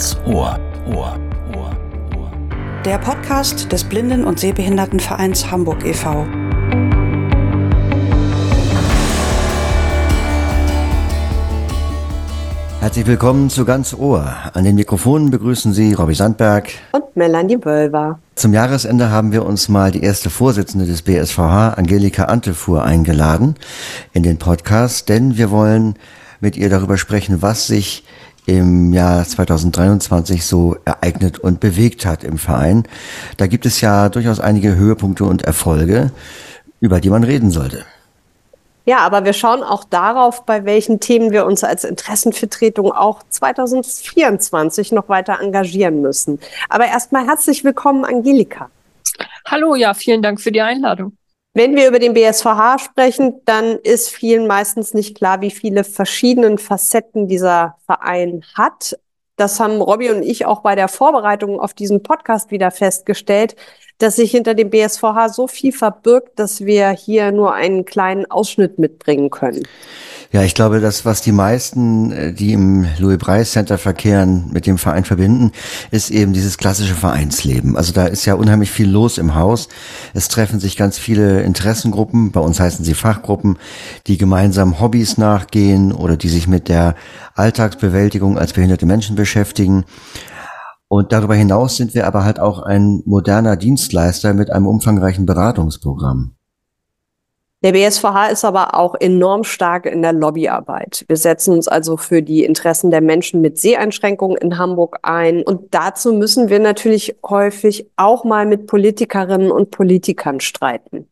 ganz Ohr. Ohr. Ohr. Ohr. Der Podcast des Blinden- und Sehbehindertenvereins Hamburg e.V. Herzlich willkommen zu Ganz Ohr. An den Mikrofonen begrüßen Sie Robbie Sandberg und Melanie Wölver. Zum Jahresende haben wir uns mal die erste Vorsitzende des BSVH, Angelika Antefuhr, eingeladen in den Podcast, denn wir wollen mit ihr darüber sprechen, was sich im Jahr 2023 so ereignet und bewegt hat im Verein. Da gibt es ja durchaus einige Höhepunkte und Erfolge, über die man reden sollte. Ja, aber wir schauen auch darauf, bei welchen Themen wir uns als Interessenvertretung auch 2024 noch weiter engagieren müssen. Aber erstmal herzlich willkommen, Angelika. Hallo, ja, vielen Dank für die Einladung. Wenn wir über den BSVH sprechen, dann ist vielen meistens nicht klar, wie viele verschiedene Facetten dieser Verein hat. Das haben Robby und ich auch bei der Vorbereitung auf diesen Podcast wieder festgestellt, dass sich hinter dem BSVH so viel verbirgt, dass wir hier nur einen kleinen Ausschnitt mitbringen können. Ja, ich glaube, das, was die meisten, äh, die im Louis Breis Center verkehren, mit dem Verein verbinden, ist eben dieses klassische Vereinsleben. Also da ist ja unheimlich viel los im Haus. Es treffen sich ganz viele Interessengruppen, bei uns heißen sie Fachgruppen, die gemeinsam Hobbys nachgehen oder die sich mit der Alltagsbewältigung als behinderte Menschen beschäftigen. Und darüber hinaus sind wir aber halt auch ein moderner Dienstleister mit einem umfangreichen Beratungsprogramm. Der BSVH ist aber auch enorm stark in der Lobbyarbeit. Wir setzen uns also für die Interessen der Menschen mit Seheinschränkungen in Hamburg ein. Und dazu müssen wir natürlich häufig auch mal mit Politikerinnen und Politikern streiten.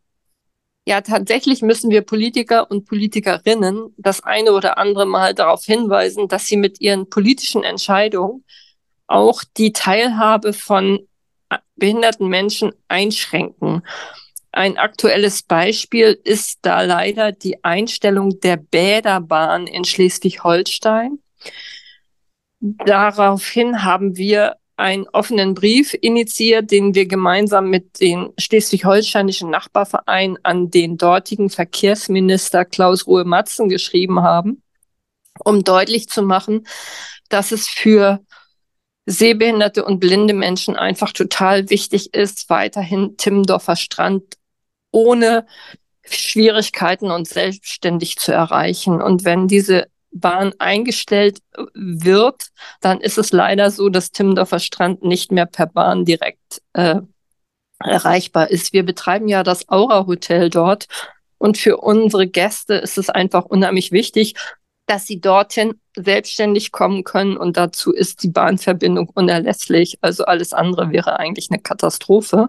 Ja, tatsächlich müssen wir Politiker und Politikerinnen das eine oder andere Mal darauf hinweisen, dass sie mit ihren politischen Entscheidungen auch die Teilhabe von behinderten Menschen einschränken. Ein aktuelles Beispiel ist da leider die Einstellung der Bäderbahn in Schleswig-Holstein. Daraufhin haben wir einen offenen Brief initiiert, den wir gemeinsam mit den schleswig-holsteinischen Nachbarvereinen an den dortigen Verkehrsminister Klaus Ruhe Matzen geschrieben haben, um deutlich zu machen, dass es für sehbehinderte und blinde Menschen einfach total wichtig ist, weiterhin Timmendorfer Strand ohne Schwierigkeiten und selbstständig zu erreichen. Und wenn diese Bahn eingestellt wird, dann ist es leider so, dass Timmendorfer Strand nicht mehr per Bahn direkt äh, erreichbar ist. Wir betreiben ja das Aura Hotel dort und für unsere Gäste ist es einfach unheimlich wichtig, dass sie dorthin selbstständig kommen können und dazu ist die Bahnverbindung unerlässlich. Also alles andere wäre eigentlich eine Katastrophe.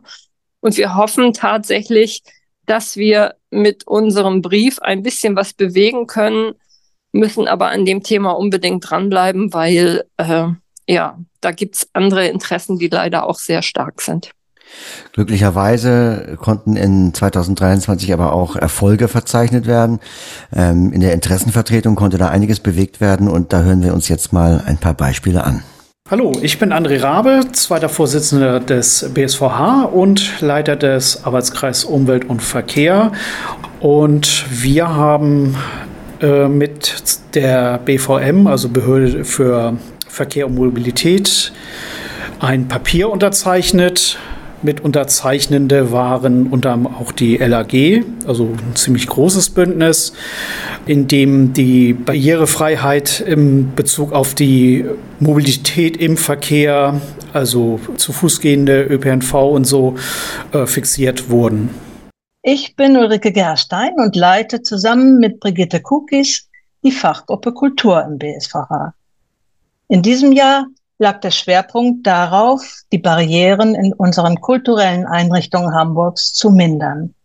Und wir hoffen tatsächlich, dass wir mit unserem Brief ein bisschen was bewegen können, müssen aber an dem Thema unbedingt dranbleiben, weil äh, ja, da gibt's andere Interessen, die leider auch sehr stark sind. Glücklicherweise konnten in 2023 aber auch Erfolge verzeichnet werden. Ähm, in der Interessenvertretung konnte da einiges bewegt werden und da hören wir uns jetzt mal ein paar Beispiele an. Hallo, ich bin André Rabe, zweiter Vorsitzender des BSVH und Leiter des Arbeitskreis Umwelt und Verkehr. Und wir haben äh, mit der BVM, also Behörde für Verkehr und Mobilität, ein Papier unterzeichnet, mit Unterzeichnende waren unter anderem auch die LAG, also ein ziemlich großes Bündnis, in dem die Barrierefreiheit im Bezug auf die Mobilität im Verkehr, also zu Fuß gehende ÖPNV und so, äh, fixiert wurden. Ich bin Ulrike Gerstein und leite zusammen mit Brigitte Kukis die Fachgruppe Kultur im BSVH. In diesem Jahr lag der Schwerpunkt darauf, die Barrieren in unseren kulturellen Einrichtungen Hamburgs zu mindern.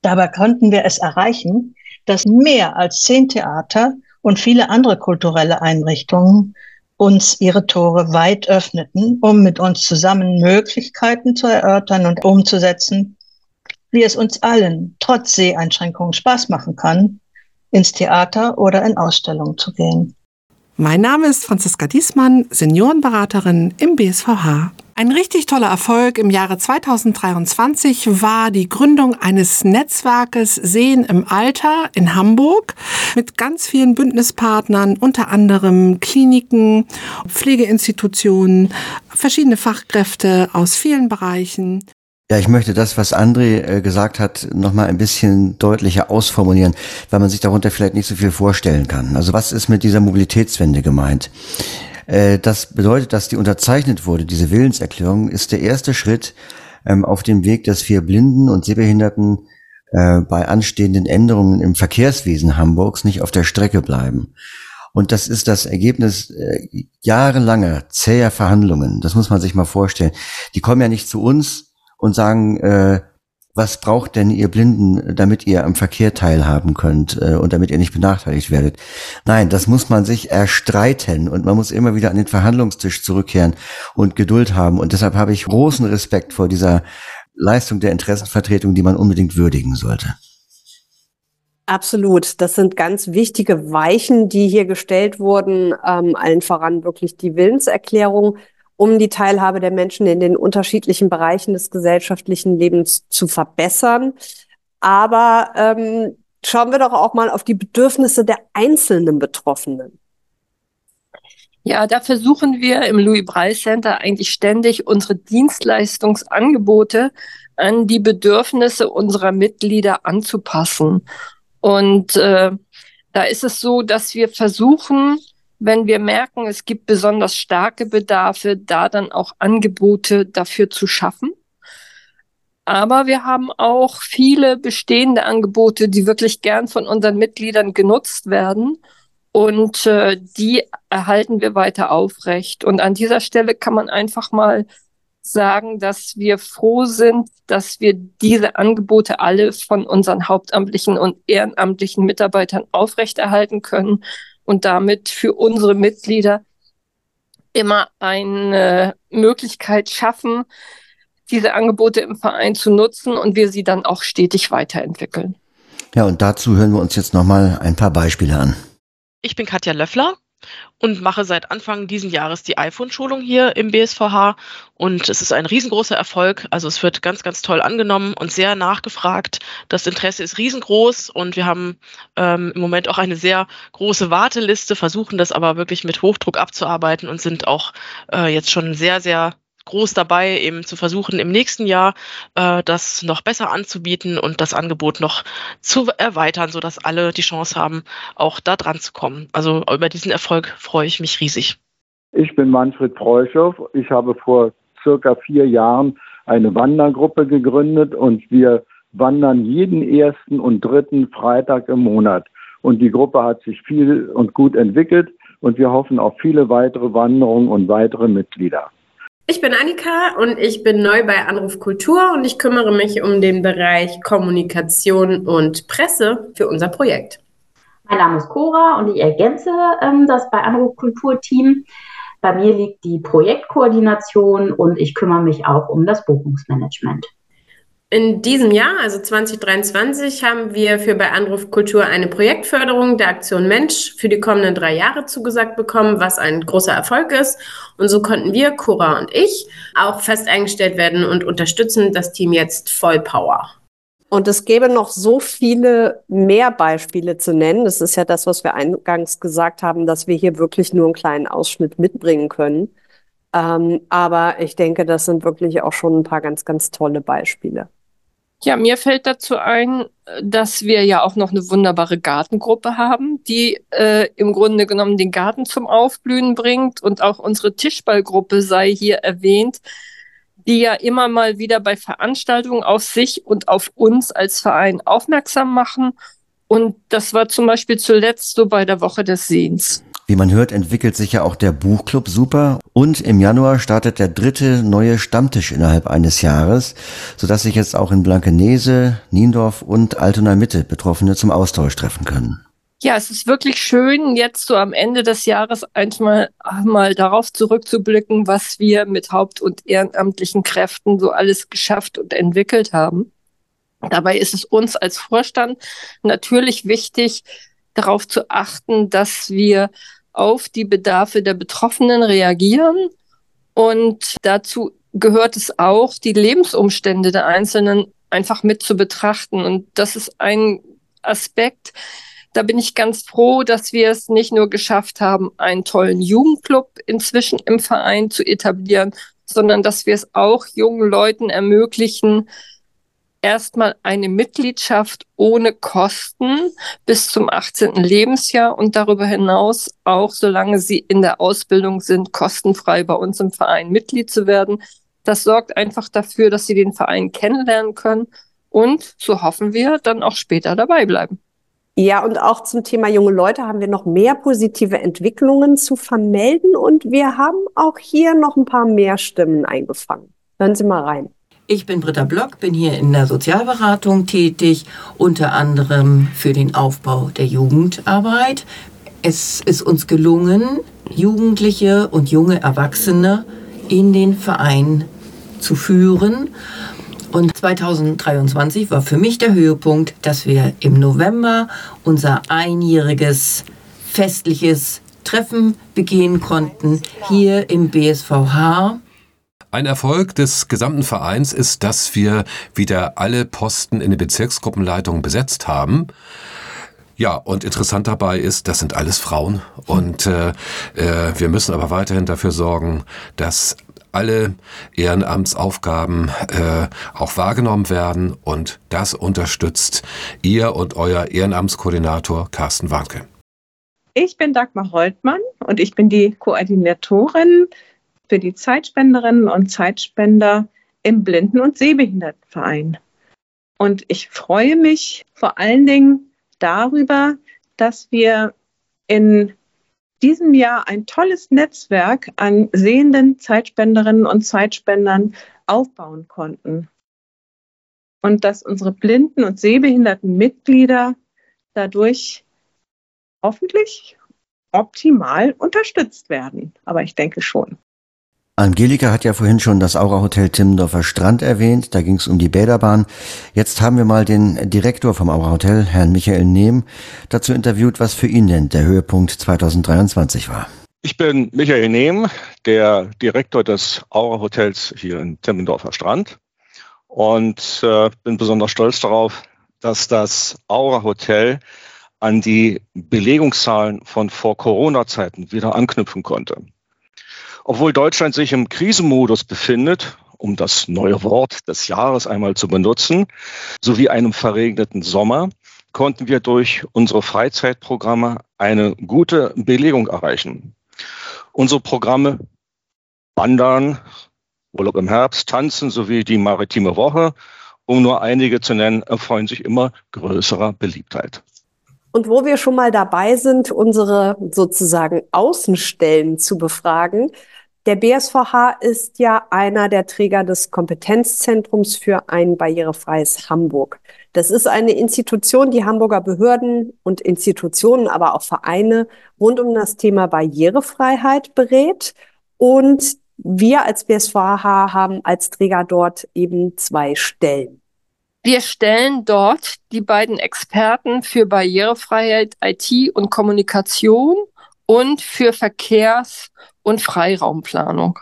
Dabei konnten wir es erreichen, dass mehr als zehn Theater und viele andere kulturelle Einrichtungen uns ihre Tore weit öffneten, um mit uns zusammen Möglichkeiten zu erörtern und umzusetzen, wie es uns allen trotz Seheinschränkungen Spaß machen kann, ins Theater oder in Ausstellungen zu gehen. Mein Name ist Franziska Diesmann, Seniorenberaterin im BSVH. Ein richtig toller Erfolg im Jahre 2023 war die Gründung eines Netzwerkes Sehen im Alter in Hamburg mit ganz vielen Bündnispartnern, unter anderem Kliniken, Pflegeinstitutionen, verschiedene Fachkräfte aus vielen Bereichen. Ja, ich möchte das, was André äh, gesagt hat, nochmal ein bisschen deutlicher ausformulieren, weil man sich darunter vielleicht nicht so viel vorstellen kann. Also was ist mit dieser Mobilitätswende gemeint? Äh, das bedeutet, dass die unterzeichnet wurde, diese Willenserklärung, ist der erste Schritt ähm, auf dem Weg, dass wir Blinden und Sehbehinderten äh, bei anstehenden Änderungen im Verkehrswesen Hamburgs nicht auf der Strecke bleiben. Und das ist das Ergebnis äh, jahrelanger zäher Verhandlungen. Das muss man sich mal vorstellen. Die kommen ja nicht zu uns und sagen, äh, was braucht denn ihr Blinden, damit ihr am Verkehr teilhaben könnt äh, und damit ihr nicht benachteiligt werdet? Nein, das muss man sich erstreiten und man muss immer wieder an den Verhandlungstisch zurückkehren und Geduld haben. Und deshalb habe ich großen Respekt vor dieser Leistung der Interessenvertretung, die man unbedingt würdigen sollte. Absolut. Das sind ganz wichtige Weichen, die hier gestellt wurden. Ähm, allen voran wirklich die Willenserklärung um die Teilhabe der Menschen in den unterschiedlichen Bereichen des gesellschaftlichen Lebens zu verbessern. Aber ähm, schauen wir doch auch mal auf die Bedürfnisse der einzelnen Betroffenen. Ja, da versuchen wir im Louis Braille Center eigentlich ständig unsere Dienstleistungsangebote an die Bedürfnisse unserer Mitglieder anzupassen. Und äh, da ist es so, dass wir versuchen, wenn wir merken, es gibt besonders starke Bedarfe, da dann auch Angebote dafür zu schaffen. Aber wir haben auch viele bestehende Angebote, die wirklich gern von unseren Mitgliedern genutzt werden. Und äh, die erhalten wir weiter aufrecht. Und an dieser Stelle kann man einfach mal sagen, dass wir froh sind, dass wir diese Angebote alle von unseren hauptamtlichen und ehrenamtlichen Mitarbeitern aufrechterhalten können und damit für unsere Mitglieder immer eine Möglichkeit schaffen, diese Angebote im Verein zu nutzen und wir sie dann auch stetig weiterentwickeln. Ja, und dazu hören wir uns jetzt nochmal ein paar Beispiele an. Ich bin Katja Löffler und mache seit Anfang diesen Jahres die iPhone-Schulung hier im BSVH. Und es ist ein riesengroßer Erfolg. Also es wird ganz, ganz toll angenommen und sehr nachgefragt. Das Interesse ist riesengroß und wir haben ähm, im Moment auch eine sehr große Warteliste, versuchen das aber wirklich mit Hochdruck abzuarbeiten und sind auch äh, jetzt schon sehr, sehr groß dabei, eben zu versuchen, im nächsten Jahr äh, das noch besser anzubieten und das Angebot noch zu erweitern, sodass alle die Chance haben, auch da dran zu kommen. Also über diesen Erfolg freue ich mich riesig. Ich bin Manfred Preuschow. Ich habe vor circa vier Jahren eine Wandergruppe gegründet und wir wandern jeden ersten und dritten Freitag im Monat. Und die Gruppe hat sich viel und gut entwickelt und wir hoffen auf viele weitere Wanderungen und weitere Mitglieder. Ich bin Annika und ich bin neu bei Anruf Kultur und ich kümmere mich um den Bereich Kommunikation und Presse für unser Projekt. Mein Name ist Cora und ich ergänze ähm, das bei Anruf Kultur Team. Bei mir liegt die Projektkoordination und ich kümmere mich auch um das Buchungsmanagement. In diesem Jahr, also 2023, haben wir für bei Anruf Kultur eine Projektförderung der Aktion Mensch für die kommenden drei Jahre zugesagt bekommen, was ein großer Erfolg ist. Und so konnten wir, Cora und ich, auch fest eingestellt werden und unterstützen das Team jetzt voll Power. Und es gäbe noch so viele mehr Beispiele zu nennen. Das ist ja das, was wir eingangs gesagt haben, dass wir hier wirklich nur einen kleinen Ausschnitt mitbringen können. Ähm, aber ich denke, das sind wirklich auch schon ein paar ganz, ganz tolle Beispiele. Ja, mir fällt dazu ein, dass wir ja auch noch eine wunderbare Gartengruppe haben, die äh, im Grunde genommen den Garten zum Aufblühen bringt und auch unsere Tischballgruppe sei hier erwähnt, die ja immer mal wieder bei Veranstaltungen auf sich und auf uns als Verein aufmerksam machen. Und das war zum Beispiel zuletzt so bei der Woche des Sehens. Wie man hört, entwickelt sich ja auch der Buchclub super und im Januar startet der dritte neue Stammtisch innerhalb eines Jahres, sodass sich jetzt auch in Blankenese, Niendorf und Altona Mitte Betroffene zum Austausch treffen können. Ja, es ist wirklich schön, jetzt so am Ende des Jahres einmal mal darauf zurückzublicken, was wir mit haupt- und ehrenamtlichen Kräften so alles geschafft und entwickelt haben. Dabei ist es uns als Vorstand natürlich wichtig, darauf zu achten, dass wir auf die Bedarfe der Betroffenen reagieren und dazu gehört es auch, die Lebensumstände der Einzelnen einfach mit zu betrachten. Und das ist ein Aspekt, da bin ich ganz froh, dass wir es nicht nur geschafft haben, einen tollen Jugendclub inzwischen im Verein zu etablieren, sondern dass wir es auch jungen Leuten ermöglichen, erstmal eine Mitgliedschaft ohne Kosten bis zum 18. Lebensjahr und darüber hinaus auch, solange sie in der Ausbildung sind, kostenfrei bei uns im Verein Mitglied zu werden. Das sorgt einfach dafür, dass sie den Verein kennenlernen können und, so hoffen wir, dann auch später dabei bleiben. Ja, und auch zum Thema junge Leute haben wir noch mehr positive Entwicklungen zu vermelden und wir haben auch hier noch ein paar mehr Stimmen eingefangen. Hören Sie mal rein. Ich bin Britta Block, bin hier in der Sozialberatung tätig, unter anderem für den Aufbau der Jugendarbeit. Es ist uns gelungen, Jugendliche und junge Erwachsene in den Verein zu führen. Und 2023 war für mich der Höhepunkt, dass wir im November unser einjähriges festliches Treffen begehen konnten hier im BSVH. Ein Erfolg des gesamten Vereins ist, dass wir wieder alle Posten in den Bezirksgruppenleitungen besetzt haben. Ja, und interessant dabei ist, das sind alles Frauen. Und äh, äh, wir müssen aber weiterhin dafür sorgen, dass alle Ehrenamtsaufgaben äh, auch wahrgenommen werden. Und das unterstützt ihr und euer Ehrenamtskoordinator Carsten Warnke. Ich bin Dagmar Holtmann und ich bin die Koordinatorin für die Zeitspenderinnen und Zeitspender im Blinden- und Sehbehindertenverein. Und ich freue mich vor allen Dingen darüber, dass wir in diesem Jahr ein tolles Netzwerk an sehenden Zeitspenderinnen und Zeitspendern aufbauen konnten. Und dass unsere blinden und sehbehinderten Mitglieder dadurch hoffentlich optimal unterstützt werden. Aber ich denke schon. Angelika hat ja vorhin schon das Aura Hotel Timmendorfer Strand erwähnt. Da ging es um die Bäderbahn. Jetzt haben wir mal den Direktor vom Aura Hotel, Herrn Michael Nehm, dazu interviewt, was für ihn denn der Höhepunkt 2023 war. Ich bin Michael Nehm, der Direktor des Aura Hotels hier in Timmendorfer Strand und äh, bin besonders stolz darauf, dass das Aura Hotel an die Belegungszahlen von vor Corona-Zeiten wieder anknüpfen konnte. Obwohl Deutschland sich im Krisenmodus befindet, um das neue Wort des Jahres einmal zu benutzen, sowie einem verregneten Sommer, konnten wir durch unsere Freizeitprogramme eine gute Belegung erreichen. Unsere Programme Wandern, Urlaub im Herbst, Tanzen sowie die Maritime Woche, um nur einige zu nennen, erfreuen sich immer größerer Beliebtheit. Und wo wir schon mal dabei sind, unsere sozusagen Außenstellen zu befragen, der BSVH ist ja einer der Träger des Kompetenzzentrums für ein barrierefreies Hamburg. Das ist eine Institution, die Hamburger Behörden und Institutionen, aber auch Vereine rund um das Thema Barrierefreiheit berät. Und wir als BSVH haben als Träger dort eben zwei Stellen. Wir stellen dort die beiden Experten für Barrierefreiheit, IT und Kommunikation und für Verkehrs- und Freiraumplanung.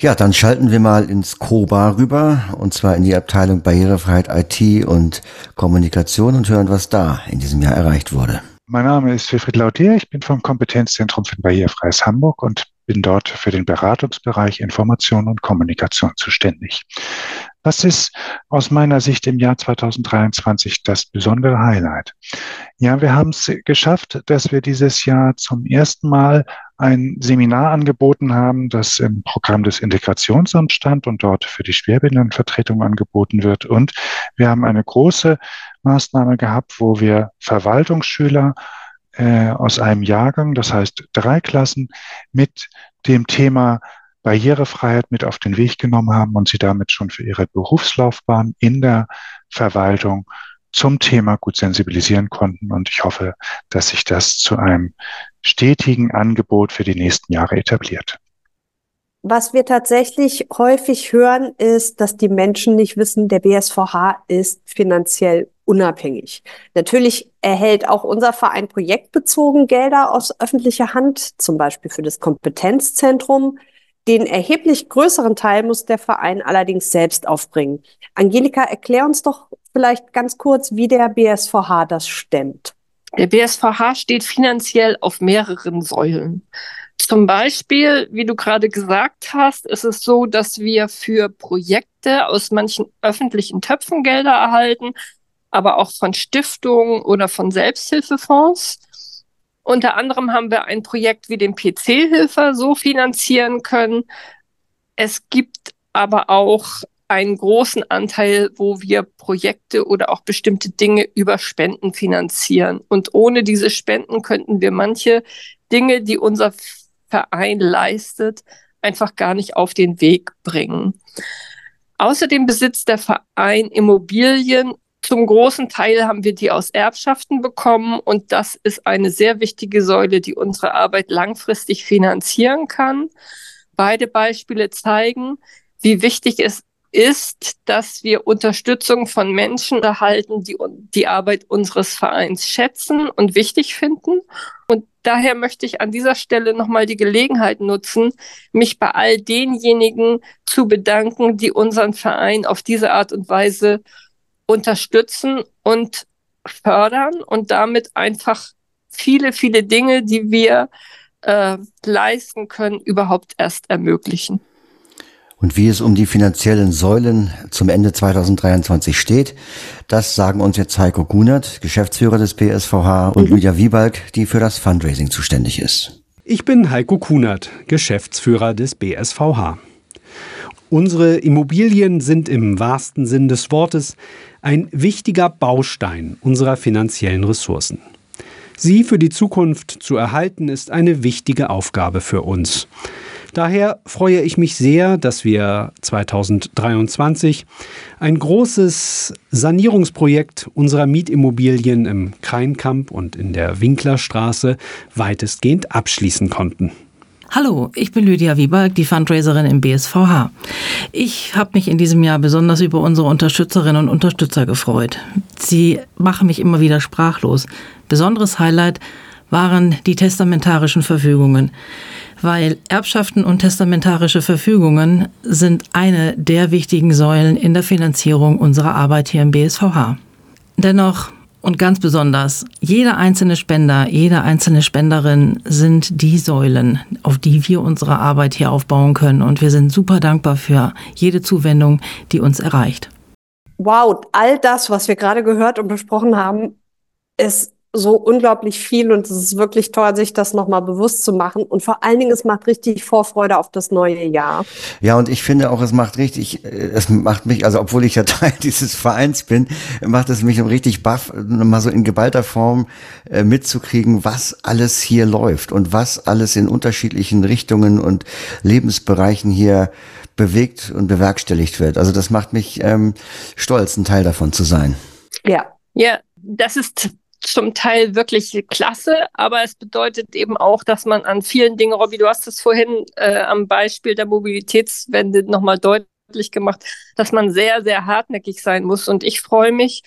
Ja, dann schalten wir mal ins COBA rüber, und zwar in die Abteilung Barrierefreiheit, IT und Kommunikation und hören, was da in diesem Jahr erreicht wurde. Mein Name ist Wilfried Lautier, ich bin vom Kompetenzzentrum für Barrierefreies Hamburg und bin dort für den Beratungsbereich Information und Kommunikation zuständig. Was ist aus meiner Sicht im Jahr 2023 das besondere Highlight? Ja, wir haben es geschafft, dass wir dieses Jahr zum ersten Mal ein Seminar angeboten haben, das im Programm des Integrationsamts stand und dort für die Schwerbehindertenvertretung angeboten wird. Und wir haben eine große Maßnahme gehabt, wo wir Verwaltungsschüler äh, aus einem Jahrgang, das heißt drei Klassen, mit dem Thema Barrierefreiheit mit auf den Weg genommen haben und sie damit schon für ihre Berufslaufbahn in der Verwaltung zum Thema gut sensibilisieren konnten. Und ich hoffe, dass sich das zu einem stetigen Angebot für die nächsten Jahre etabliert. Was wir tatsächlich häufig hören, ist, dass die Menschen nicht wissen, der BSVH ist finanziell unabhängig. Natürlich erhält auch unser Verein projektbezogen Gelder aus öffentlicher Hand, zum Beispiel für das Kompetenzzentrum. Den erheblich größeren Teil muss der Verein allerdings selbst aufbringen. Angelika, erklär uns doch vielleicht ganz kurz, wie der BSVH das stemmt. Der BSVH steht finanziell auf mehreren Säulen. Zum Beispiel, wie du gerade gesagt hast, ist es so, dass wir für Projekte aus manchen öffentlichen Töpfen Gelder erhalten, aber auch von Stiftungen oder von Selbsthilfefonds. Unter anderem haben wir ein Projekt wie den PC-Hilfer so finanzieren können. Es gibt aber auch einen großen Anteil, wo wir Projekte oder auch bestimmte Dinge über Spenden finanzieren. Und ohne diese Spenden könnten wir manche Dinge, die unser Verein leistet, einfach gar nicht auf den Weg bringen. Außerdem besitzt der Verein Immobilien. Zum großen Teil haben wir die aus Erbschaften bekommen und das ist eine sehr wichtige Säule, die unsere Arbeit langfristig finanzieren kann. Beide Beispiele zeigen, wie wichtig es ist, dass wir Unterstützung von Menschen erhalten, die die Arbeit unseres Vereins schätzen und wichtig finden. Und daher möchte ich an dieser Stelle nochmal die Gelegenheit nutzen, mich bei all denjenigen zu bedanken, die unseren Verein auf diese Art und Weise unterstützen und fördern und damit einfach viele, viele Dinge, die wir äh, leisten können, überhaupt erst ermöglichen. Und wie es um die finanziellen Säulen zum Ende 2023 steht, das sagen uns jetzt Heiko Kunert, Geschäftsführer des BSVH, und mhm. Lydia Wiebalg, die für das Fundraising zuständig ist. Ich bin Heiko Kunert, Geschäftsführer des BSVH. Unsere Immobilien sind im wahrsten Sinn des Wortes ein wichtiger Baustein unserer finanziellen Ressourcen. Sie für die Zukunft zu erhalten, ist eine wichtige Aufgabe für uns. Daher freue ich mich sehr, dass wir 2023 ein großes Sanierungsprojekt unserer Mietimmobilien im Kreinkamp und in der Winklerstraße weitestgehend abschließen konnten. Hallo, ich bin Lydia Wieberg, die Fundraiserin im BSVH. Ich habe mich in diesem Jahr besonders über unsere Unterstützerinnen und Unterstützer gefreut. Sie machen mich immer wieder sprachlos. Besonderes Highlight waren die testamentarischen Verfügungen weil Erbschaften und testamentarische Verfügungen sind eine der wichtigen Säulen in der Finanzierung unserer Arbeit hier im BSVH. Dennoch und ganz besonders, jeder einzelne Spender, jede einzelne Spenderin sind die Säulen, auf die wir unsere Arbeit hier aufbauen können. Und wir sind super dankbar für jede Zuwendung, die uns erreicht. Wow, all das, was wir gerade gehört und besprochen haben, ist so unglaublich viel und es ist wirklich toll, sich das nochmal bewusst zu machen. Und vor allen Dingen, es macht richtig Vorfreude auf das neue Jahr. Ja, und ich finde auch, es macht richtig, es macht mich, also obwohl ich ja Teil dieses Vereins bin, macht es mich richtig baff, mal so in geballter Form äh, mitzukriegen, was alles hier läuft und was alles in unterschiedlichen Richtungen und Lebensbereichen hier bewegt und bewerkstelligt wird. Also das macht mich ähm, stolz, ein Teil davon zu sein. Ja. Ja, das ist zum Teil wirklich klasse, aber es bedeutet eben auch, dass man an vielen Dingen, Robby, du hast es vorhin äh, am Beispiel der Mobilitätswende nochmal deutlich gemacht, dass man sehr, sehr hartnäckig sein muss. Und ich freue mich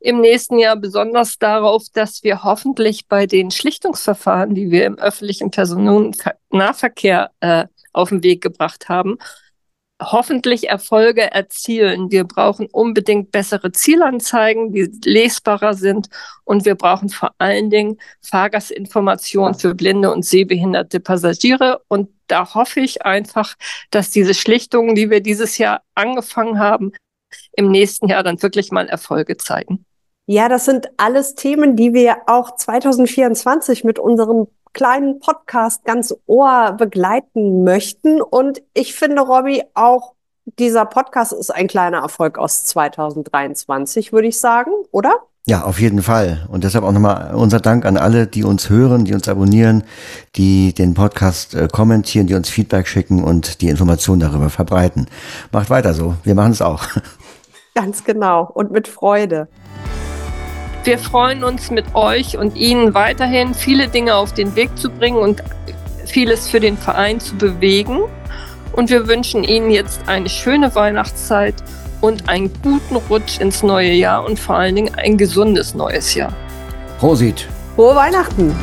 im nächsten Jahr besonders darauf, dass wir hoffentlich bei den Schlichtungsverfahren, die wir im öffentlichen Personennahverkehr äh, auf den Weg gebracht haben, hoffentlich Erfolge erzielen. Wir brauchen unbedingt bessere Zielanzeigen, die lesbarer sind. Und wir brauchen vor allen Dingen Fahrgastinformationen für blinde und sehbehinderte Passagiere. Und da hoffe ich einfach, dass diese Schlichtungen, die wir dieses Jahr angefangen haben, im nächsten Jahr dann wirklich mal Erfolge zeigen. Ja, das sind alles Themen, die wir auch 2024 mit unserem kleinen Podcast ganz Ohr begleiten möchten. Und ich finde, Robby, auch dieser Podcast ist ein kleiner Erfolg aus 2023, würde ich sagen, oder? Ja, auf jeden Fall. Und deshalb auch nochmal unser Dank an alle, die uns hören, die uns abonnieren, die den Podcast äh, kommentieren, die uns Feedback schicken und die Informationen darüber verbreiten. Macht weiter so. Wir machen es auch. Ganz genau und mit Freude. Wir freuen uns mit euch und Ihnen weiterhin viele Dinge auf den Weg zu bringen und vieles für den Verein zu bewegen. Und wir wünschen Ihnen jetzt eine schöne Weihnachtszeit und einen guten Rutsch ins neue Jahr und vor allen Dingen ein gesundes neues Jahr. Prosit. Frohe Weihnachten.